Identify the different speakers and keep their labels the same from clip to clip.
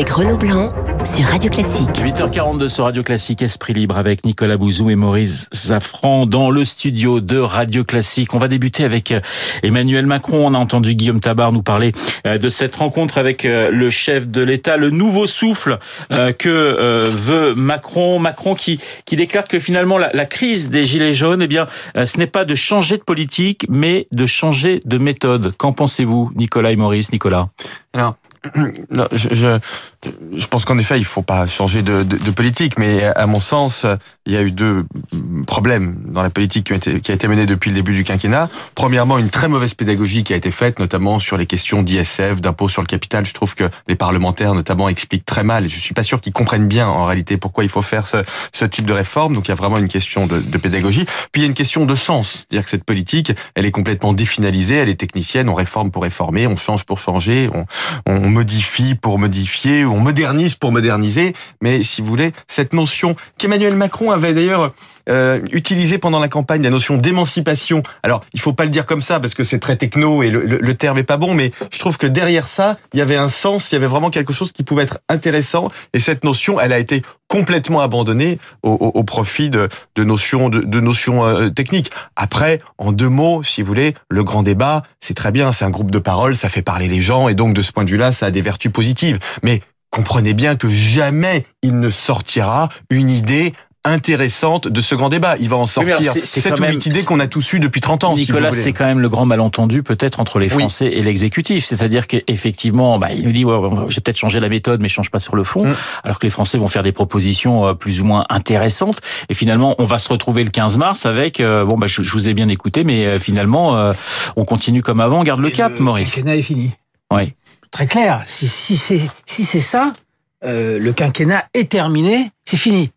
Speaker 1: avec Renaud Blanc sur Radio Classique.
Speaker 2: 8h42 sur Radio Classique, Esprit Libre avec Nicolas Bouzou et Maurice Zafran dans le studio de Radio Classique. On va débuter avec euh, Emmanuel Macron. On a entendu Guillaume Tabar nous parler euh, de cette rencontre avec euh, le chef de l'État, le nouveau souffle que veut Macron. Macron qui, qui déclare que finalement la, la crise des Gilets jaunes, eh bien, ce n'est pas de changer de politique, mais de changer de méthode. Qu'en pensez-vous, Nicolas et Maurice? Nicolas
Speaker 3: Alors, non, je, je, pense qu'en effet, il faut pas changer de, de, politique, mais à mon sens, il y a eu deux problèmes dans la politique qui, a été menée depuis le début du quinquennat. Premièrement, une très mauvaise pédagogie qui a été faite, notamment sur les questions d'ISF, d'impôt sur le capital. Je trouve que les parlementaires, notamment, expliquent très mal. Et je suis pas sûr qu'ils comprennent bien, en réalité, pourquoi il faut faire ce, type de réforme. Donc, il y a vraiment une question de, pédagogie. Puis, il y a une question de sens. C'est-à-dire que cette politique, elle est complètement définalisée, elle est technicienne, on réforme pour réformer, on change pour changer, on, on modifie pour modifier, on modernise pour moderniser. Mais si vous voulez, cette notion qu'Emmanuel Macron avait d'ailleurs euh, utilisée pendant la campagne, la notion d'émancipation. Alors, il faut pas le dire comme ça parce que c'est très techno et le, terme est pas bon, mais je trouve que derrière ça, il y avait un sens, il y avait vraiment quelque chose qui pouvait être intéressant. Et cette notion, elle a été complètement abandonnée au, profit de, notions de notions euh, techniques. Après, en deux mots, si vous voulez, le grand débat, c'est très bien, c'est un groupe de parole, ça fait parler les gens, et donc de ce point de vue-là, ça a des vertus positives. Mais comprenez bien que jamais il ne sortira une idée intéressante de ce grand débat. Il va en sortir cette ou huit idées qu'on a tous eu depuis 30 ans.
Speaker 2: Nicolas,
Speaker 3: si
Speaker 2: c'est quand même le grand malentendu peut-être entre les Français oui. et l'exécutif. C'est-à-dire qu'effectivement, bah, il nous dit, ouais, j'ai peut-être changé la méthode, mais je change pas sur le fond. Mm. Alors que les Français vont faire des propositions euh, plus ou moins intéressantes. Et finalement, on va se retrouver le 15 mars avec, euh, bon, bah, je, je, vous ai bien écouté, mais euh, finalement, euh, on continue comme avant, on garde le et cap,
Speaker 4: le
Speaker 2: Maurice.
Speaker 4: Le est fini.
Speaker 2: Oui.
Speaker 4: Très clair. Si, si c'est si c'est ça, euh, le quinquennat est terminé, c'est fini.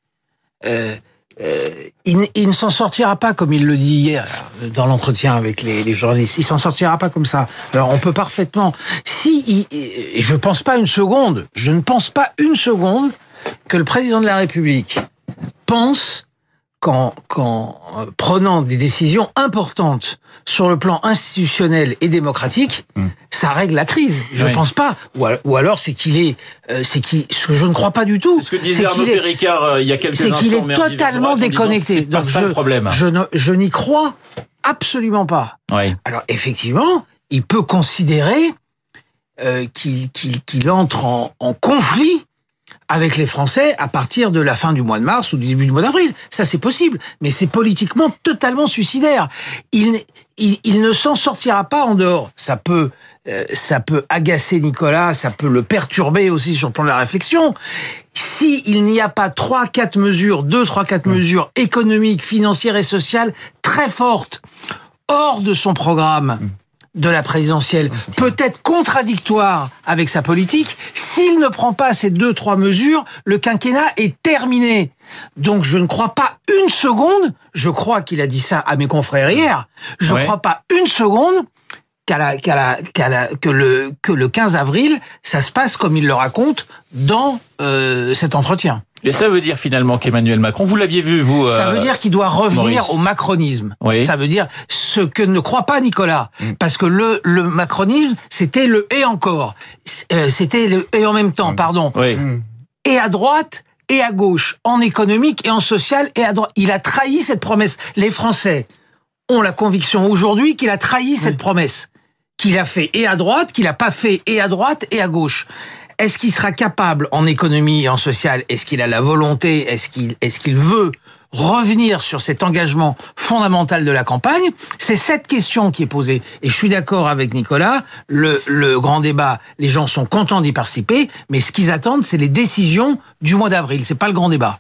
Speaker 4: Euh, euh, il, ne s'en sortira pas comme il le dit hier dans l'entretien avec les, les, journalistes. Il s'en sortira pas comme ça. Alors on peut parfaitement. Si il, je pense pas une seconde, je ne pense pas une seconde que le président de la République pense qu'en, qu'en prenant des décisions importantes sur le plan institutionnel et démocratique, mmh. ça règle la crise. Je oui. pense pas. Ou, alors c'est qu'il est, euh, c'est qu'il, ce que je ne crois pas du tout.
Speaker 2: C'est ce que disait Arnaud Péricard euh, il y a quelques
Speaker 4: C'est qu'il est totalement déconnecté.
Speaker 2: Disant,
Speaker 4: Donc
Speaker 2: pas
Speaker 4: je,
Speaker 2: le problème.
Speaker 4: je, ne, je n'y crois absolument pas.
Speaker 2: Oui.
Speaker 4: Alors effectivement, il peut considérer euh, qu'il entre en, en conflit avec les Français à partir de la fin du mois de mars ou du début du mois d'avril. Ça, c'est possible, mais c'est politiquement totalement suicidaire. Il, il, il ne s'en sortira pas en dehors. Ça peut, euh, ça peut agacer Nicolas, ça peut le perturber aussi sur le plan de la réflexion. Si il n'y a pas trois, quatre mesures, deux, trois, quatre mmh. mesures économiques, financières et sociales très fortes hors de son programme. Mmh de la présidentielle peut-être contradictoire avec sa politique, s'il ne prend pas ces deux, trois mesures, le quinquennat est terminé. Donc je ne crois pas une seconde, je crois qu'il a dit ça à mes confrères hier, je ne ouais. crois pas une seconde qu'à la, qu'à la, qu'à la, que, le, que le 15 avril, ça se passe comme il le raconte dans euh, cet entretien.
Speaker 2: Et ça veut dire finalement qu'Emmanuel Macron, vous l'aviez vu, vous.
Speaker 4: Ça veut dire qu'il doit revenir
Speaker 2: Maurice.
Speaker 4: au macronisme.
Speaker 2: Oui.
Speaker 4: Ça veut dire ce que ne croit pas Nicolas. Mm. Parce que le, le macronisme, c'était le et encore. Euh, c'était le et en même temps, mm. pardon.
Speaker 2: Oui. Mm.
Speaker 4: Et à droite et à gauche, en économique et en social et à droite. Il a trahi cette promesse. Les Français ont la conviction aujourd'hui qu'il a trahi cette promesse. Qu'il a fait et à droite, qu'il n'a pas fait et à droite et à gauche. Est-ce qu'il sera capable en économie et en social Est-ce qu'il a la volonté Est-ce qu'il est-ce qu'il veut revenir sur cet engagement fondamental de la campagne? C'est cette question qui est posée. Et je suis d'accord avec Nicolas, le, le grand débat, les gens sont contents d'y participer, mais ce qu'ils attendent, c'est les décisions du mois d'avril. C'est pas le grand débat.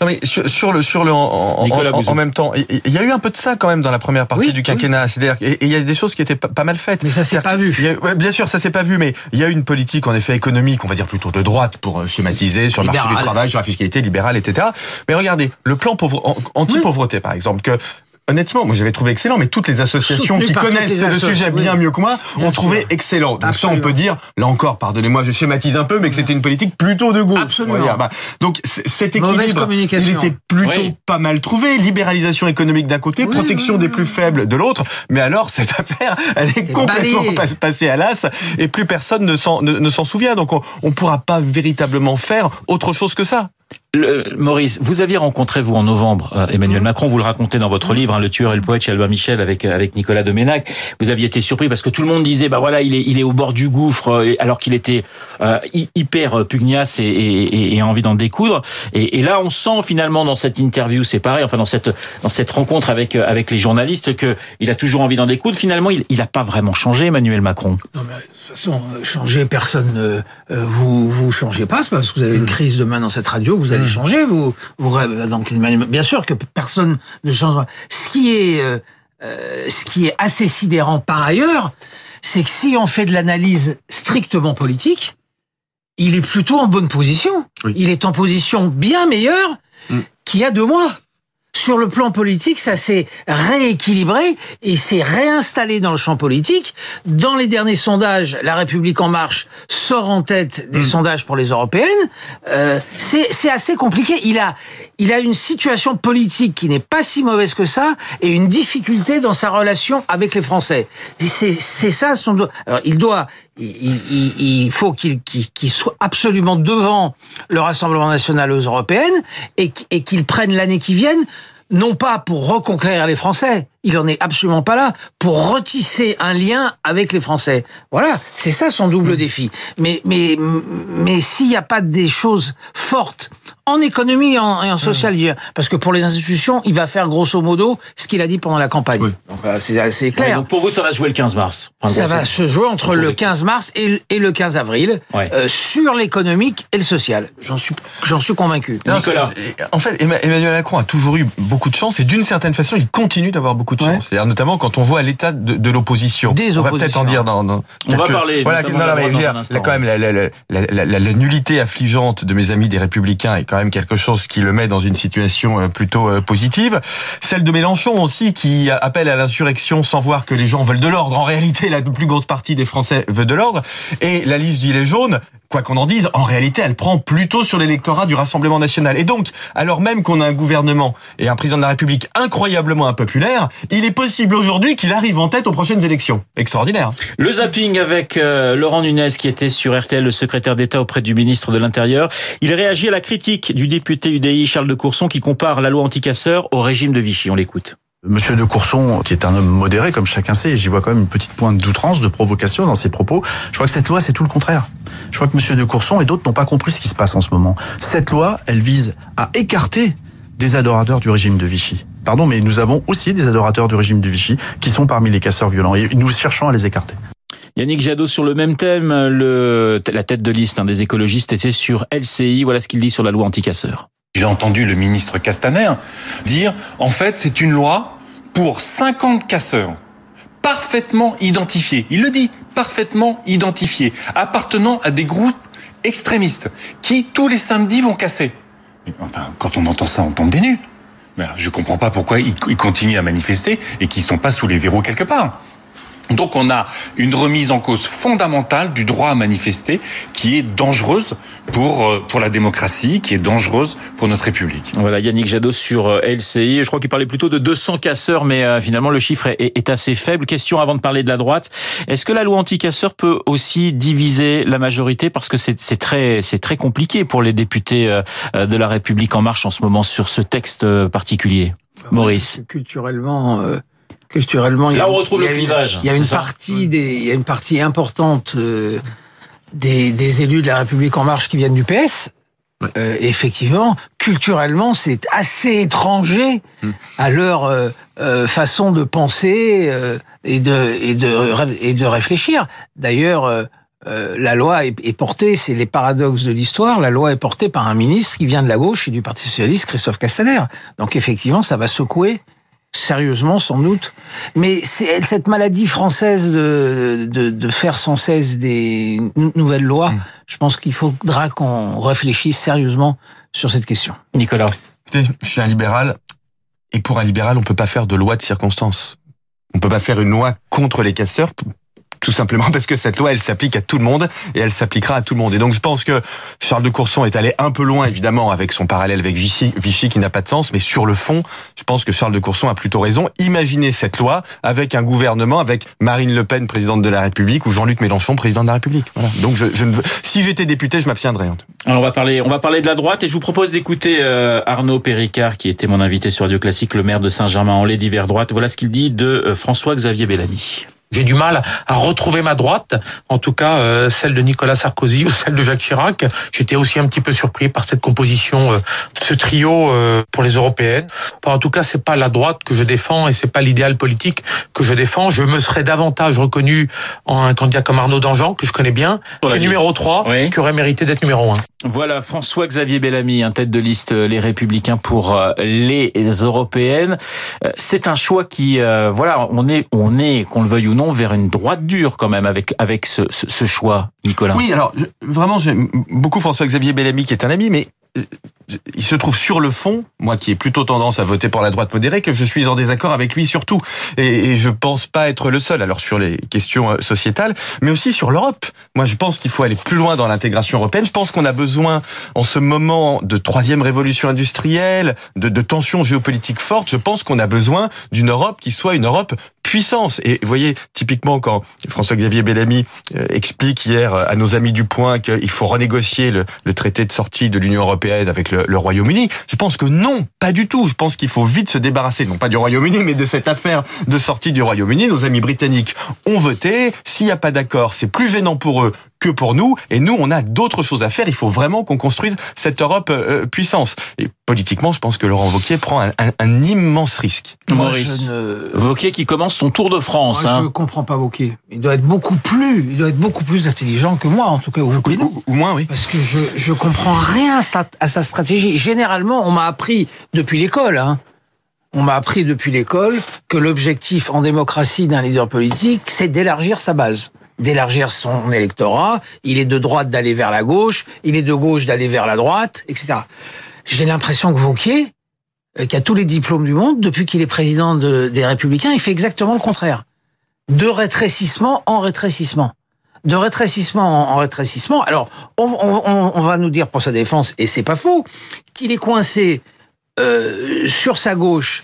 Speaker 3: Non mais sur, sur le sur le en, en, en, même temps, il y a eu un peu de ça quand même dans la première partie
Speaker 4: oui,
Speaker 3: du quinquennat.
Speaker 4: Oui.
Speaker 3: C'est-à-dire et il y a des choses qui étaient pas, pas mal faites.
Speaker 4: Mais ça s'est pas vu.
Speaker 3: A, ouais, bien sûr, ça s'est pas vu, mais il y a une politique en effet économique, on va dire plutôt de droite pour euh, schématiser sur le marché du travail, sur la fiscalité libérale, etc. Mais regardez, le plan pauvre, anti-pauvreté oui. par exemple que honnêtement, moi j'avais trouvé excellent, mais toutes les associations
Speaker 4: Soutenu
Speaker 3: qui connaissent le sujet bien
Speaker 4: oui.
Speaker 3: mieux que moi
Speaker 4: Bien
Speaker 3: ont trouvé
Speaker 4: sûr.
Speaker 3: excellent. Donc ça, on peut dire, là encore, pardonnez-moi, je schématise un peu, mais que c'était une politique plutôt de gauche.
Speaker 4: Absolument.
Speaker 3: Bah, donc cet équilibre, il était plutôt
Speaker 2: Oui.
Speaker 3: pas mal trouvé. Libéralisation économique d'un côté,
Speaker 4: Oui,
Speaker 3: protection
Speaker 4: oui,
Speaker 3: des
Speaker 4: oui,
Speaker 3: plus faibles de l'autre. Mais alors cette affaire, elle est complètement
Speaker 4: balayé.
Speaker 3: passée à l'as et plus personne ne s'en ne, ne souvient. Donc on, on pourra pas véritablement faire autre chose que ça.
Speaker 2: Le- Maurice, vous aviez rencontré vous en novembre euh, Emmanuel
Speaker 4: Mhm.
Speaker 2: Macron, vous le racontez dans votre livre, hein, Le tueur et le poète chez Albin Michel avec euh, avec Nicolas Doménac. Vous aviez été surpris parce que tout le monde disait bah voilà il est il est au bord du gouffre euh, alors qu'il était euh, hy- hyper pugnace et, et, et- et a envie d'en découdre. Et, là on sent finalement dans cette interview c'est pareil, enfin dans cette dans cette rencontre avec avec les journalistes que il a toujours envie d'en découdre. Finalement il il a pas vraiment changé Emmanuel Macron.
Speaker 4: Non, mais de toute façon, changer, personne ne. vous vous changez pas, c'est parce que vous avez une crise demain dans cette radio vous allez changer. Vous, vous rêvez- donc, bien sûr que personne ne changera. Ce qui est, euh, euh, ce qui est assez sidérant par ailleurs, c'est que si on fait de l'analyse strictement politique, il est plutôt en bonne position.
Speaker 3: Oui.
Speaker 4: Il est en position bien meilleure
Speaker 3: Mm.
Speaker 4: qu'il y a deux mois. Sur le plan politique, ça s'est rééquilibré et s'est réinstallé dans le champ politique. Dans les derniers sondages, La République en marche sort en tête des sondages pour les européennes. Euh, c'est assez compliqué. Il a il a une situation politique qui n'est pas si mauvaise que ça et une difficulté dans sa relation avec les Français. C'est ça son. Alors il doit il, il- il faut qu'il qu'il qu'il soit absolument devant le Rassemblement national aux européennes et, qu'- et qu'il prenne l'année qui vienne non pas pour reconquérir les Français, il en est absolument pas là, pour retisser un lien avec les Français. Voilà, c'est ça son double défi. Mais mais mais s'il n'y a pas des choses fortes en économie et en, et en social, parce que pour les institutions, il va faire grosso modo ce qu'il a dit pendant la campagne.
Speaker 3: Oui.
Speaker 4: Donc euh, c'est assez
Speaker 2: Ouais,
Speaker 4: clair.
Speaker 2: donc pour vous ça va se jouer le 15 mars. Enfin,
Speaker 4: Ça va se jouer entre le
Speaker 2: des-
Speaker 4: 15 mars et le- et le 15 avril
Speaker 2: Ouais.
Speaker 4: euh, sur l'économique et le social. J'en suis, j'en suis convaincu.
Speaker 3: Non, En fait, Emma- Emmanuel Macron a toujours eu beaucoup de chance et d'une certaine façon, il continue d'avoir beaucoup de
Speaker 4: Ouais.
Speaker 3: chance. C'est-à-dire notamment quand on voit l'état de, de l'opposition.
Speaker 4: Des
Speaker 3: on va peut-être en dire dans. dans
Speaker 2: On va parler
Speaker 3: Voilà, non, non, mais dire,
Speaker 2: un instant,
Speaker 3: là, quand même, la, la, la, la, la- la- la nullité affligeante de mes amis des Républicains est quand même quelque chose qui le met dans une situation euh, plutôt euh, positive. Celle de Mélenchon aussi, qui appelle à l'insurrection sans voir que les gens veulent de l'ordre. En réalité, la plus grosse partie des Français veut de l'ordre. Et la liste Gilets jaunes, quoi qu'on en dise, en réalité, elle prend plutôt sur l'électorat du Rassemblement national. Et donc, alors même qu'on a un gouvernement et un président de la République incroyablement impopulaire, il est possible aujourd'hui qu'il arrive en tête aux prochaines élections. Extraordinaire.
Speaker 2: Le zapping avec euh, Laurent Nunez qui était sur RTL, le secrétaire d'État auprès du ministre de l'Intérieur. Il réagit à la critique du député UDI Charles de Courson qui compare la loi anticasseur au régime de Vichy. On l'écoute.
Speaker 5: Monsieur de Courson, qui est un homme modéré, comme chacun sait, et j'y vois quand même une petite pointe d'outrance, de provocation dans ses propos. Je crois que cette loi, c'est tout le contraire. Je crois que Monsieur de Courson et d'autres n'ont pas compris ce qui se passe en ce moment. Cette loi, elle vise à écarter des adorateurs du régime de Vichy. Pardon, mais nous avons aussi des adorateurs du régime de Vichy qui sont parmi les casseurs violents et nous cherchons à les écarter.
Speaker 2: Yannick Jadot sur le même thème, le, la tête de liste hein, des écologistes était sur LCI. Voilà ce qu'il dit sur la loi anticasseur.
Speaker 6: J'ai entendu le ministre Castaner dire, en fait, c'est une loi pour 50 casseurs, parfaitement identifiés. Il le dit, parfaitement identifiés, appartenant à des groupes extrémistes, qui tous les samedis vont casser. Enfin, quand on entend ça, on tombe des nues. Je comprends pas pourquoi ils, continuent à manifester et qu'ils sont pas sous les verrous quelque part. Donc on a une remise en cause fondamentale du droit à manifester qui est dangereuse pour, euh, pour la démocratie, qui est dangereuse pour notre République.
Speaker 2: Voilà, Yannick Jadot sur euh, LCI. Je crois qu'il parlait plutôt de 200 casseurs, mais euh, finalement le chiffre est, est assez faible. Question avant de parler de la droite. Est-ce que la loi anticasseur peut aussi diviser la majorité? Parce que c'est c'est très, c'est très compliqué pour les députés euh, de la République en marche en ce moment sur ce texte particulier. Maurice.
Speaker 4: Culturellement, euh, culturellement, il y a-
Speaker 2: Là, on retrouve
Speaker 4: il y a
Speaker 2: le
Speaker 4: une-
Speaker 2: clivage,
Speaker 4: Il y a une partie des, il y a une partie importante euh, des, des élus de la République en marche qui viennent du PS. Euh, effectivement, culturellement, c'est assez étranger à leur euh, euh, façon de penser euh, et de et de et de réfléchir. D'ailleurs. euh, la loi est, est portée, c'est les paradoxes de l'histoire, la loi est portée par un ministre qui vient de la gauche et du Parti Socialiste, Christophe Castaner. Donc effectivement, ça va secouer sérieusement sans doute. Mais c'est cette maladie française de, de, de faire sans cesse des nou- nouvelles lois, je pense qu'il faudra qu'on réfléchisse sérieusement sur cette question.
Speaker 2: Nicolas.
Speaker 3: Écoutez, je suis un libéral Et pour un libéral, on peut pas faire de loi de circonstance. On peut pas faire une loi contre les casseurs tout simplement parce que cette loi, elle s'applique à tout le monde et elle s'appliquera à tout le monde. Et donc je pense que Charles de Courson est allé un peu loin, évidemment, avec son parallèle avec Vichy, Vichy qui n'a pas de sens, mais sur le fond, je pense que Charles de Courson a plutôt raison. Imaginez cette loi avec un gouvernement, avec Marine Le Pen, présidente de la République, ou Jean-Luc Mélenchon, président de la République. Voilà. Donc je, je ne veux... si j'étais député, je m'abstiendrais.
Speaker 2: Alors on va parler, on va parler de la droite et je vous propose d'écouter euh, Arnaud Péricard, qui était mon invité sur Radio Classique, le maire de Saint-Germain-en-Laye d'hiver droite. Voilà ce qu'il dit de euh, François-Xavier Bellamy.
Speaker 7: J'ai du mal à retrouver ma droite, en tout cas euh, celle de Nicolas Sarkozy ou celle de Jacques Chirac. J'étais aussi un petit peu surpris par cette composition, euh, ce trio euh, pour les européennes. Enfin, en tout cas, c'est pas la droite que je défends et c'est pas l'idéal politique que je défends. Je me serais davantage reconnu en un candidat comme Arnaud Dangean, que je connais bien, qui est numéro 3,
Speaker 2: Oui.
Speaker 7: qui aurait mérité d'être numéro 1.
Speaker 2: Voilà François-Xavier Bellamy, un tête de liste Les Républicains pour les européennes. C'est un choix qui, voilà, on est, on est, qu'on le veuille ou non, vers une droite dure quand même avec avec ce, choix, Nicolas.
Speaker 3: Oui, alors vraiment, j'aime beaucoup François-Xavier Bellamy, qui est un ami, mais euh, il se trouve sur le fond, moi qui ai plutôt tendance à voter pour la droite modérée, que je suis en désaccord avec lui surtout. Et, et je pense pas être le seul. Alors sur les questions euh, sociétales, mais aussi sur l'Europe. Moi, je pense qu'il faut aller plus loin dans l'intégration européenne. Je pense qu'on a besoin, en ce moment de troisième révolution industrielle, de tensions géopolitiques fortes, je pense qu'on a besoin d'une Europe qui soit une Europe Et vous voyez, typiquement, quand François-Xavier Bellamy euh, explique hier à nos amis du Point qu'il faut renégocier le, traité de sortie de l'Union européenne avec le Royaume-Uni, je pense que non, pas du tout. Je pense qu'il faut vite se débarrasser, non pas du Royaume-Uni, mais de cette affaire de sortie du Royaume-Uni. Nos amis britanniques ont voté. S'il n'y a pas d'accord, c'est plus gênant pour eux que pour nous. Et nous, on a d'autres choses à faire. Il faut vraiment qu'on construise cette Europe euh, puissance. Et politiquement, je pense que Laurent Wauquiez prend un, un- un immense risque.
Speaker 4: Moi,
Speaker 2: Maurice
Speaker 4: ne-
Speaker 2: Vauquier qui commence son tour de France.
Speaker 4: Moi,
Speaker 2: hein.
Speaker 4: je comprends pas Wauquiez. Il doit être beaucoup plus, il doit être beaucoup plus intelligent que moi, en tout cas, ou que nous.
Speaker 3: Ou, ou moins, oui.
Speaker 4: Parce que je, je comprends rien à sa- à sa stratégie. Généralement, on m'a appris depuis l'école, hein. On m'a appris depuis l'école que l'objectif en démocratie d'un leader politique, c'est d'élargir sa base, d'élargir son électorat. Il est de droite d'aller vers la gauche, il est de gauche d'aller vers la droite, etc. J'ai l'impression que Vauquier, euh, qui a tous les diplômes du monde, depuis qu'il est président de- des Républicains, il fait exactement le contraire. De rétrécissement en rétrécissement de rétrécissement en en rétrécissement. Alors, on va nous dire pour sa défense, et c'est pas faux, qu'il est coincé euh, sur sa gauche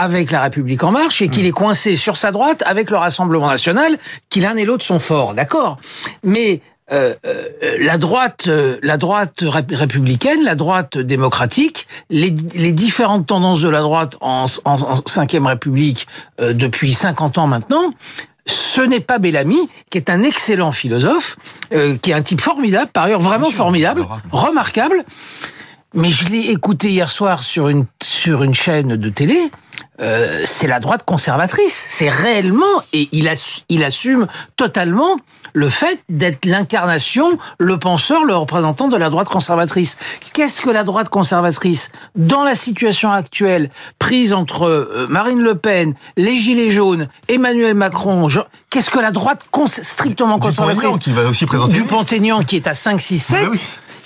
Speaker 4: avec la République en marche et qu'il est coincé sur sa droite avec le Rassemblement national, qui l'un et l'autre sont forts, d'accord? Mais euh, euh, la droite, euh, la droite ré- républicaine, la droite démocratique, les, les différentes tendances de la droite en, en, en cinquième République euh, depuis 50 ans maintenant, ce n'est pas Bellamy, qui est un excellent philosophe, euh, qui est un type formidable, par ailleurs vraiment formidable, remarquable. Mais je l'ai écouté hier soir sur une sur une chaîne de télé. Euh, c'est la droite conservatrice. C'est réellement et il, ass- il assume totalement le fait d'être l'incarnation, le penseur, le représentant de la droite conservatrice. Qu'est-ce que la droite conservatrice dans la situation actuelle prise entre euh, Marine Le Pen, les Gilets jaunes, Emmanuel Macron je- Qu'est-ce que la droite cons- strictement conservatrice
Speaker 3: Dupont-Aignan, qui va aussi présenter.
Speaker 4: Dupont-Aignan qui est à 5, 6, 7
Speaker 3: Bah oui.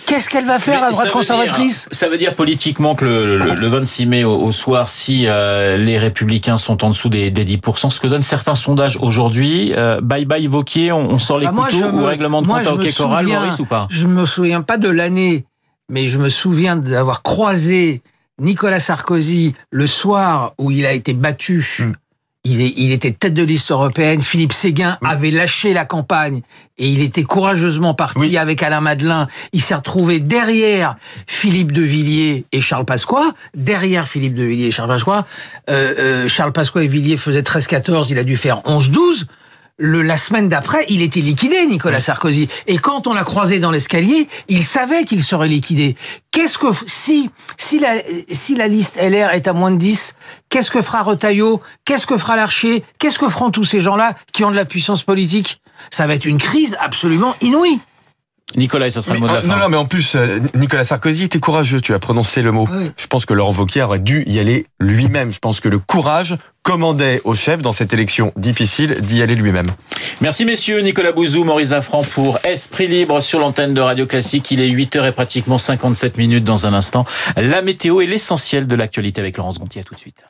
Speaker 4: Qu'est-ce qu'elle va faire,
Speaker 2: Mais
Speaker 4: la droite conservatrice
Speaker 2: dire- Ça veut dire politiquement que le, le- le 26 mai au, au soir, si euh, les Républicains sont en dessous des, des 10%, ce que donnent certains sondages aujourd'hui, euh, bye bye Vauquier, on, on sort les
Speaker 4: Bah, moi,
Speaker 2: couteaux
Speaker 4: je
Speaker 2: ou
Speaker 4: me-
Speaker 2: règlement de
Speaker 4: moi,
Speaker 2: compte à hockey Maurice, ou pas?
Speaker 4: Je me souviens pas de l'année, mais je me souviens d'avoir croisé Nicolas Sarkozy le soir où il a été battu.
Speaker 3: Mm.
Speaker 4: Il, est, il était tête de liste européenne. Philippe Séguin avait lâché la campagne et il était courageusement parti
Speaker 3: Oui.
Speaker 4: avec Alain Madelin. Il s'est retrouvé derrière Philippe de Villiers et Charles Pasqua. Derrière Philippe de Villiers et Charles Pasqua. Euh, euh, Charles Pasqua et Villiers faisaient 13-14, il a dû faire 11-12 le, la semaine d'après, il était liquidé, Nicolas Sarkozy. Et quand on l'a croisé dans l'escalier, il savait qu'il serait liquidé. Qu'est-ce que, si, si la, si la liste LR est à moins de 10, qu'est-ce que fera Retailleau? Qu'est-ce que fera Larcher? Qu'est-ce que feront tous ces gens-là qui ont de la puissance politique? Ça va être une crise absolument inouïe.
Speaker 2: Nicolas, ça sera
Speaker 3: Mais,
Speaker 2: le mot de la
Speaker 3: euh,
Speaker 2: fin.
Speaker 3: non, non, mais en plus, euh, Nicolas Sarkozy était courageux, tu as prononcé le mot.
Speaker 4: Oui.
Speaker 3: Je pense que Laurent Wauquiez aurait dû y aller lui-même. Je pense que le courage commandait au chef dans cette élection difficile d'y aller lui-même.
Speaker 2: Merci messieurs, Nicolas Bouzou, Maurice Zafran pour Esprit Libre sur l'antenne de Radio Classique. Il est 8h et pratiquement 57 minutes dans un instant. La météo est l'essentiel de l'actualité avec Laurence Gontier. À tout de suite.